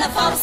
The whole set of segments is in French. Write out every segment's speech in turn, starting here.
California.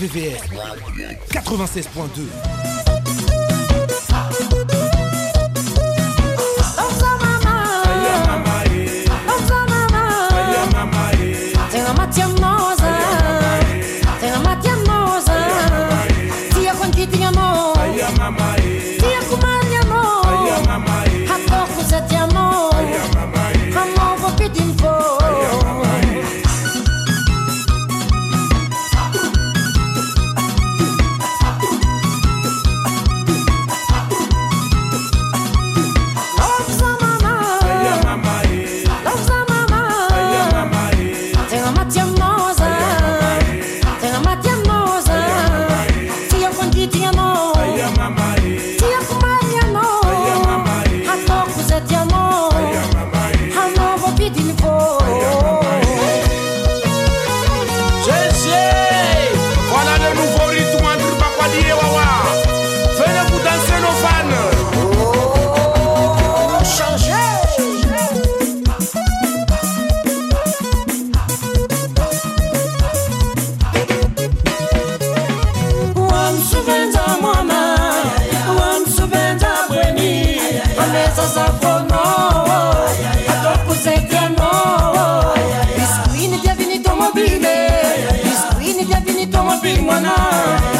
RVVS 96.2. been one hour.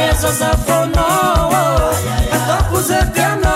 mesa safonoo atokuzekana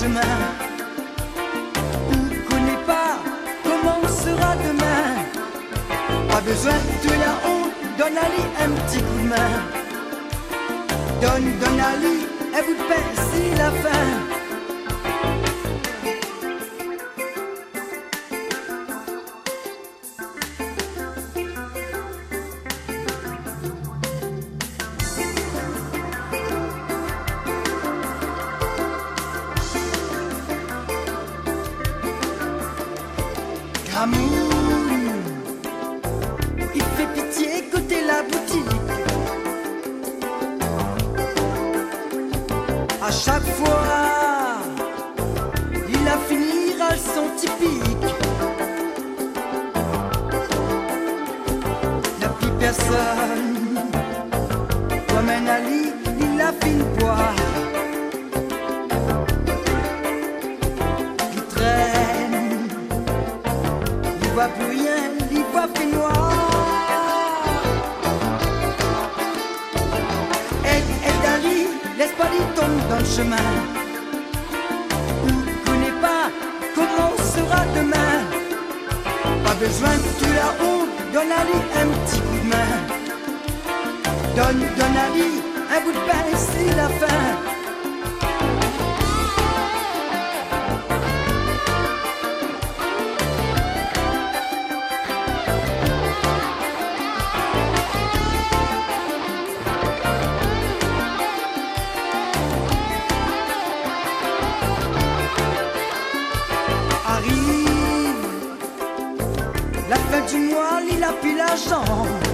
chemin. On connaît pas comment sera demain. Pas besoin de la honte, donne Ali un petit coup de main. Donne, donne Ali bout de pain, c'est la fin. 上。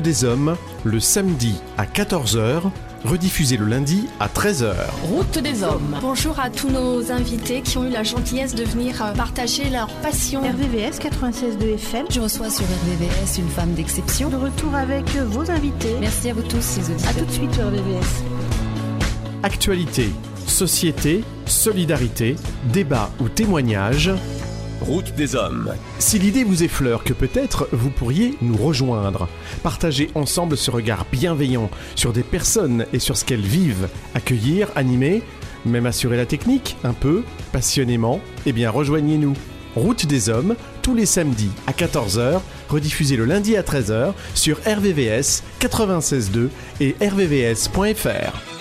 Des Hommes le samedi à 14h, rediffusé le lundi à 13h. Route des hommes. Bonjour à tous nos invités qui ont eu la gentillesse de venir euh, partager leur passion. RVVS 96.2 FM. Je reçois sur RVVS une femme d'exception. De retour avec vos invités. Merci à vous tous, les auditeurs. A tout de suite sur RVVS. Actualité, société, solidarité, débat ou témoignage. Route des hommes. Si l'idée vous effleure que peut-être vous pourriez nous rejoindre, partager ensemble ce regard bienveillant sur des personnes et sur ce qu'elles vivent, accueillir, animer, même assurer la technique, un peu, passionnément, eh bien rejoignez-nous. Route des hommes, tous les samedis à 14h, rediffusé le lundi à 13h sur RVVS 96.2 et rvvs.fr.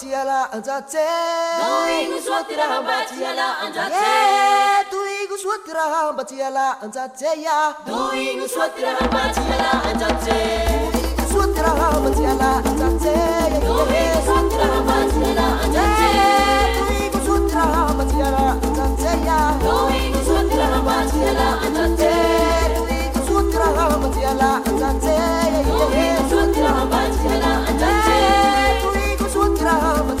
rabati ala anjate ala anjate Tui eh, guswati rabati ala anjate ya. Tui guswati rabati anjate Tui guswati rabati ala anjate Tui guswati rabati ala anjate Tui guswati rabati ala anjate eh, ya Tui guswati rabati anjate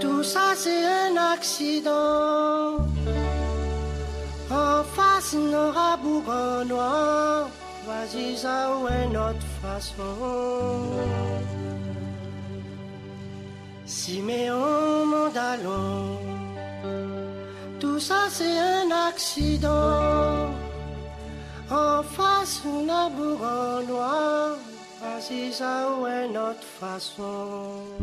Tout ça c'est un accident. En face, n'aura bougon noir, vas-y, ça ou est notre façon. Siméon Mandalon, tout ça c'est un accident. En face, on a bougon fazes a not fast façon.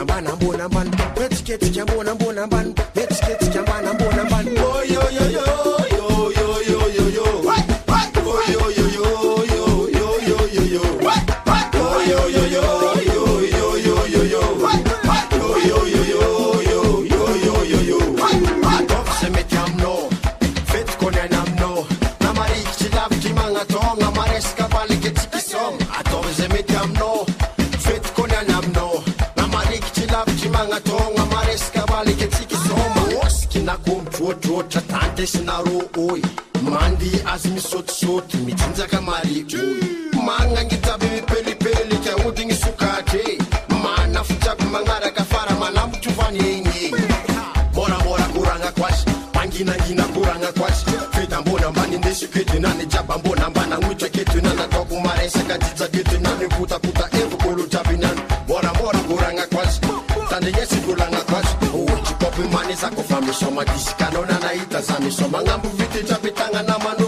i'm a bone a man. kwazo tandrigna sy volagna kwazo ohatry kopy manezako fa misoma dizikanao nanahita za misoma agnambo fitetrabe tagnanamano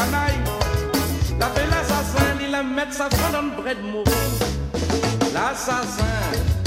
canaille. La belle assassin, il la met sa fondant bret mou. L'assassin.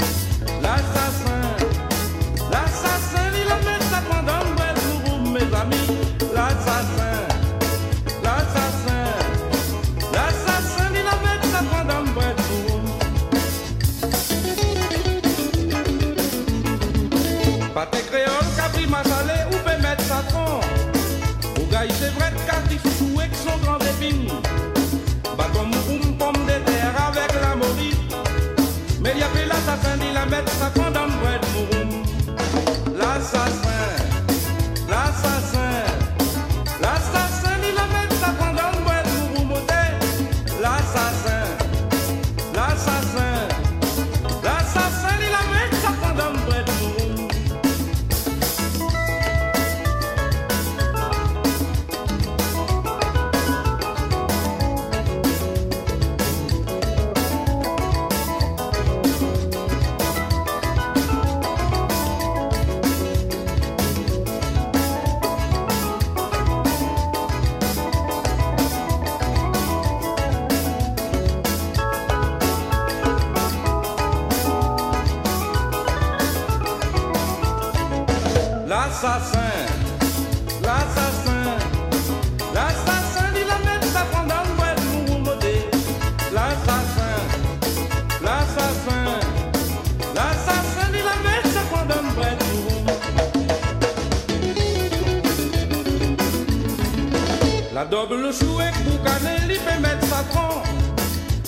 Double chou et boucané, il fait mettre sa tronche.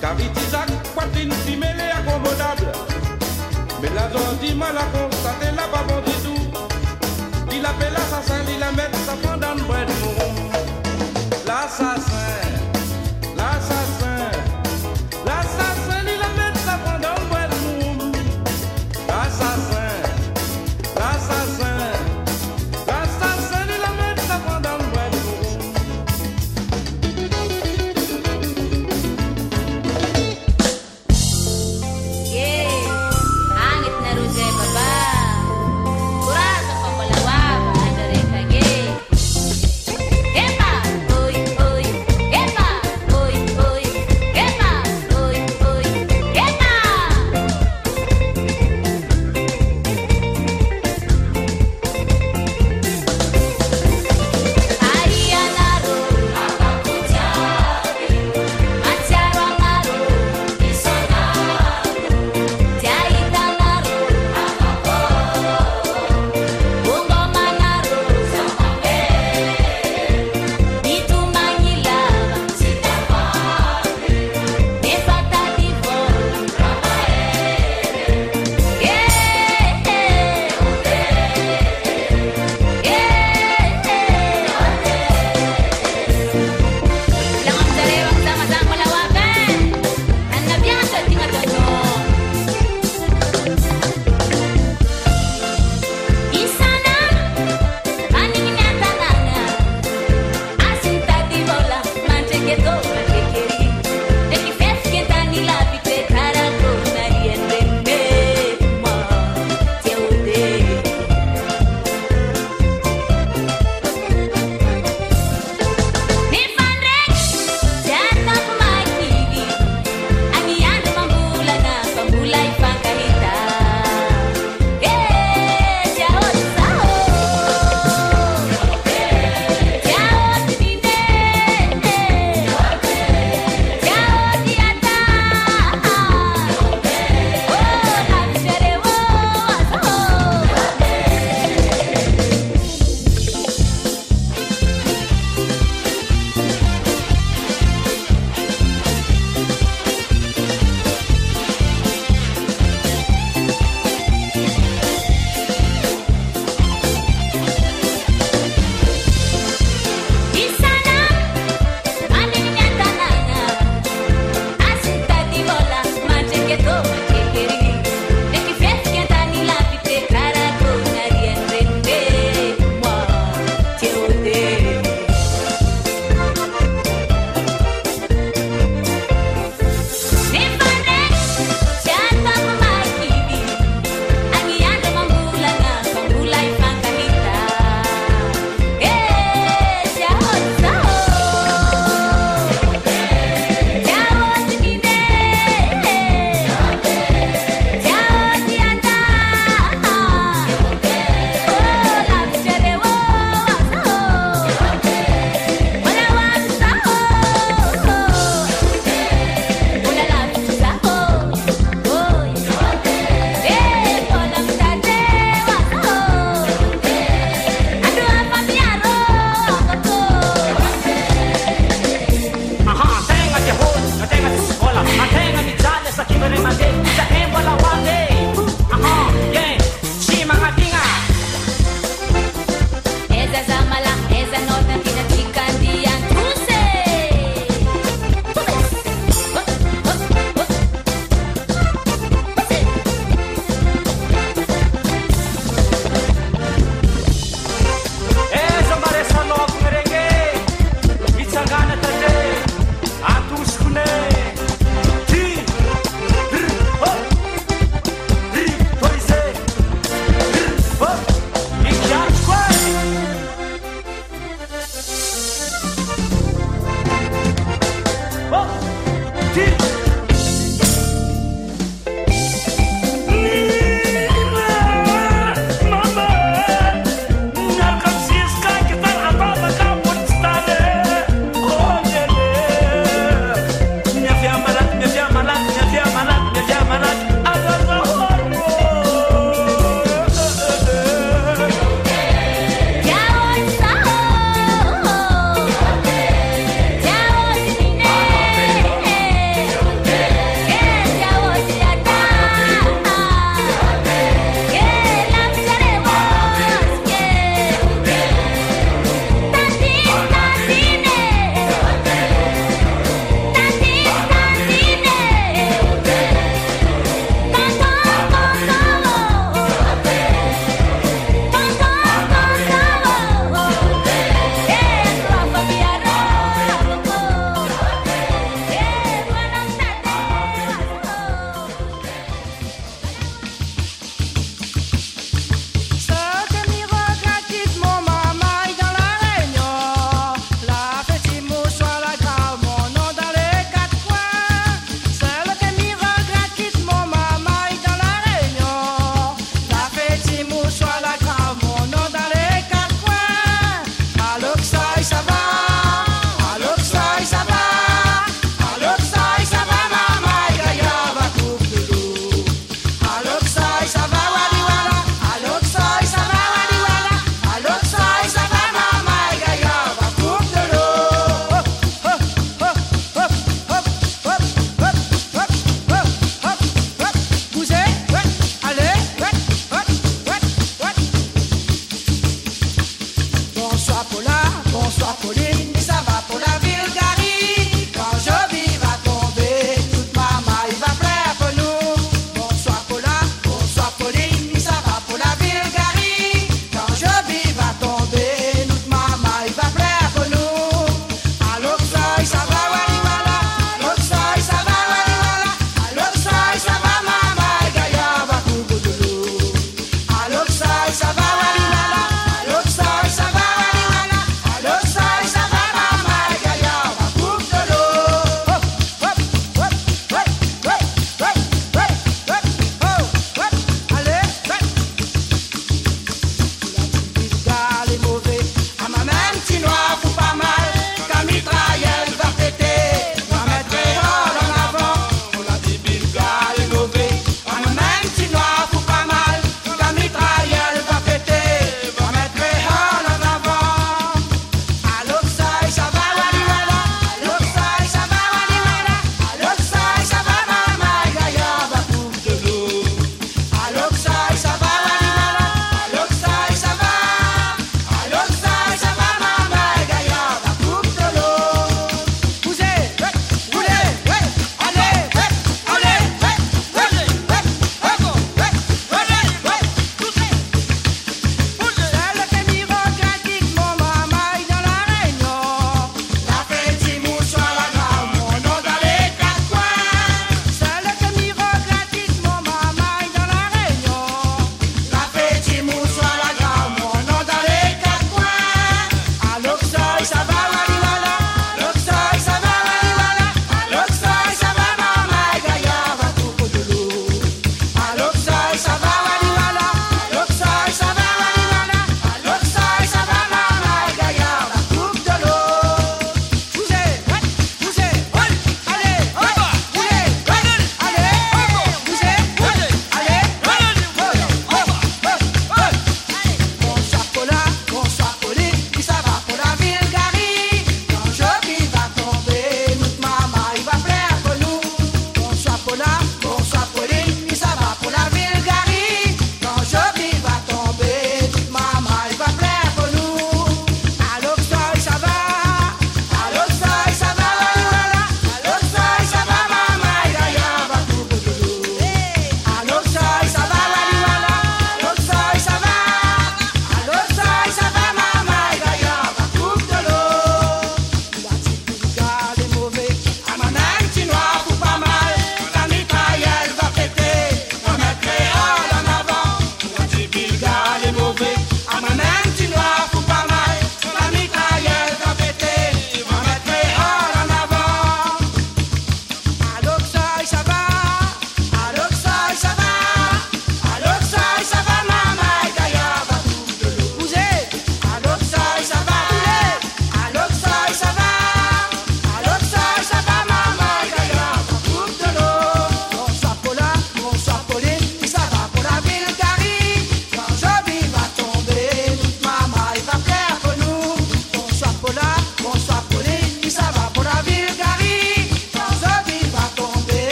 Caritizac, poitrine, simélé, accommodable. Mais la zone dit mal à constater, la pas du tout. Il appelle l'assassin, il a met sa fondant, bref, l'assassin.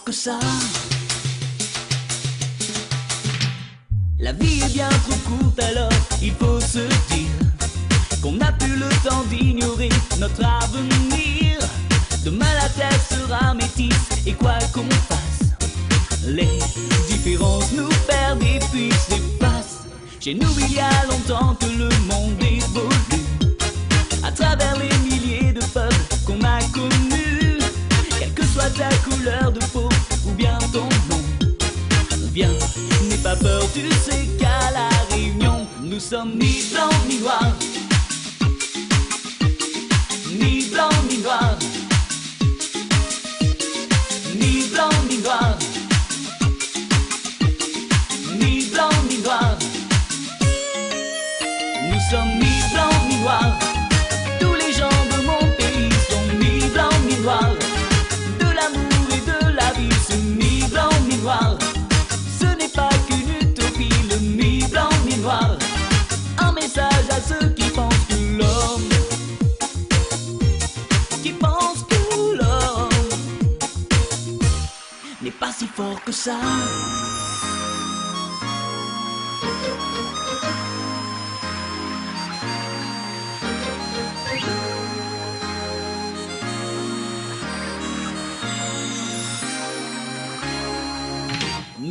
que ça. La vie est bien trop courte alors il faut se dire qu'on n'a plus le temps d'ignorer notre avenir. Demain la terre sera métisse et quoi qu'on fasse, les différences nous perdent et puis s'effacent. Chez nous il y a longtemps que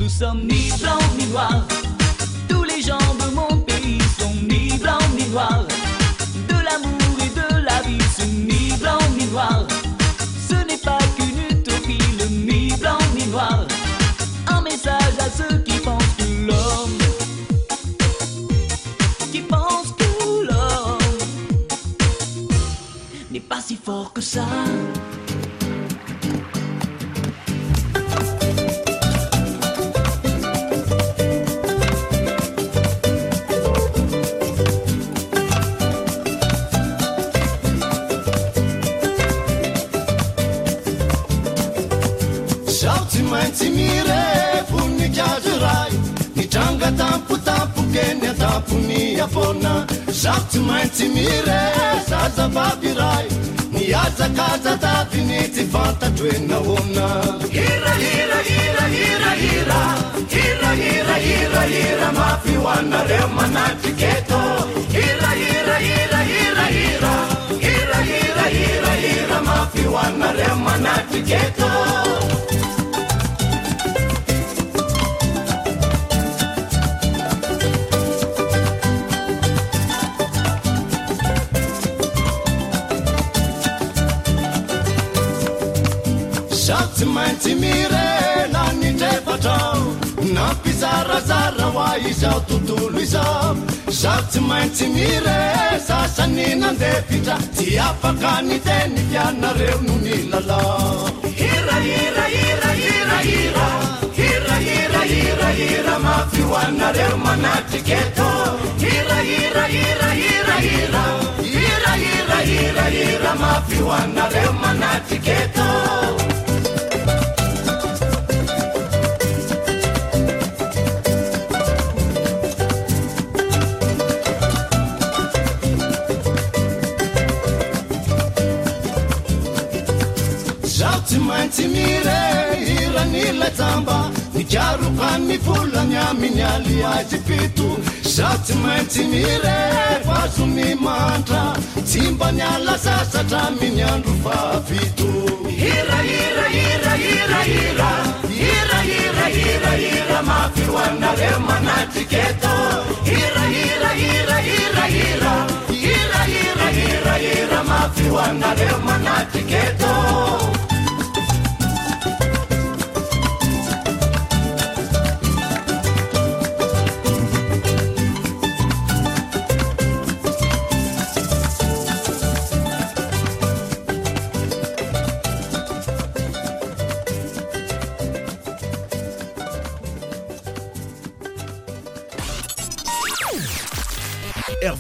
Nous sommes ni blancs ni noirs. Tous les gens de mon pays sont ni blancs ni noirs. De l'amour et de la vie sont ni blancs ni noirs. Ce n'est pas qu'une utopie, le ni blanc ni noir. Un message à ceux qui pensent que l'homme. Qui pensent que l'homme. N'est pas si fort que ça. tsy maintsy mirezazababiray niazakazataviny tsy fantatro enaona hirahirahirahirahirahirahirahirahira mafy hoanareo manatriketo hirahirahirahirahira hirahirahirahira mafy hoanareo manatriketo izao tontolo izao zaho tsy maintsy mire sasany nandefitra tsy afaka ny teny fianareo no ny lalao hirairahirairahirahira hirahirahirahira mafy manatriketo hirairahirahirahira hirahirahirahira mafy manatri kiarohany volany aminy aliazy fito za tsy maintsy mirefa azo ny mantra. Tsy mba niala sasatra aminy andro fafito hirahirahirahirahira hirahirahirahira mafioanareo manatiketo hirahirahirahirahira hirahirahirahira mafioanareo manatiketo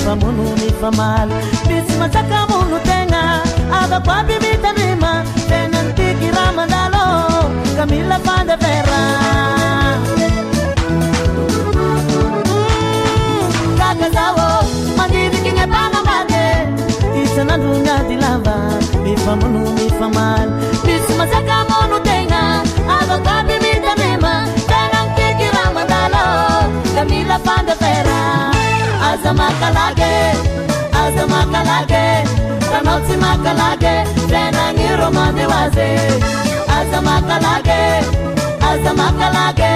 efa mono nefa maly misy matsaka mono tegna avako aby mitanima tena nitiky raha mandalo ka mila fandevera kaka zao mandiniky ny ampagnambady isanandronady lava efa mono nefa misy matsaka mono tegna avako aby mitanima tena nitiky raha mandalo ka mila fandevera aza makalage aza makalage ranao tsy makalage fiainagny romande aza makalage aza makalage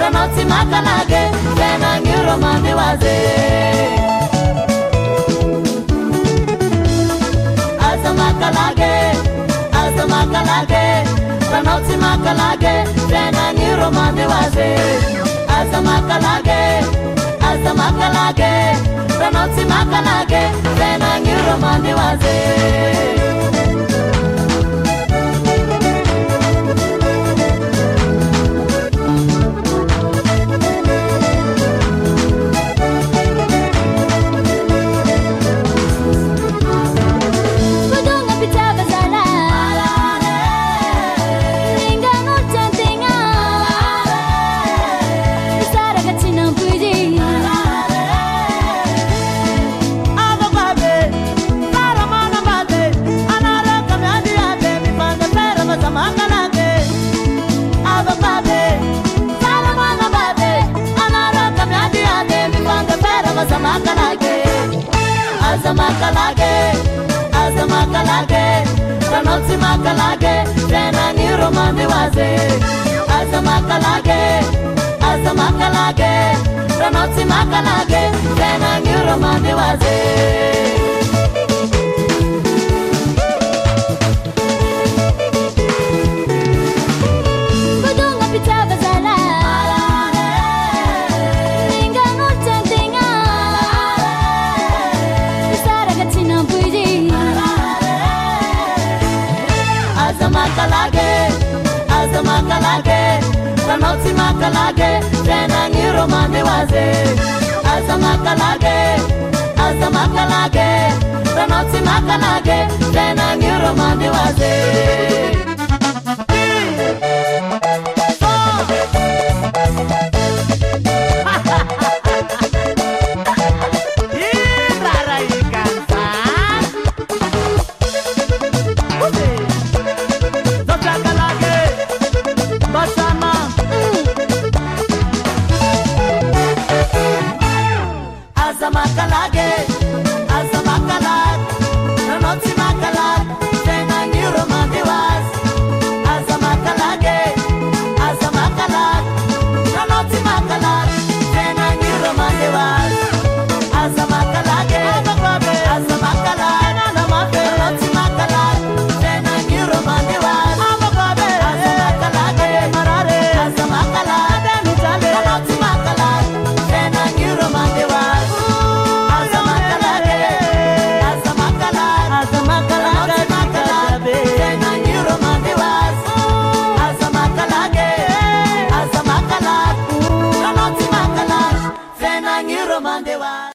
ranao tsy makalage fiainagny romande aza makalage aza makalage ranao tsy makalage fiainagny romande aza makalage aza makalage ranao tsy makalage tenagny ro mandeho aze makalage aza makalage aza makalage ranotsi makalage renani romami waze. Aza makalage aza makalage ranotsi makalage renani romami waze. makalage tena ngiro mami waze aza makalage aza makalage tanotsi makalage tena ngiro mami waze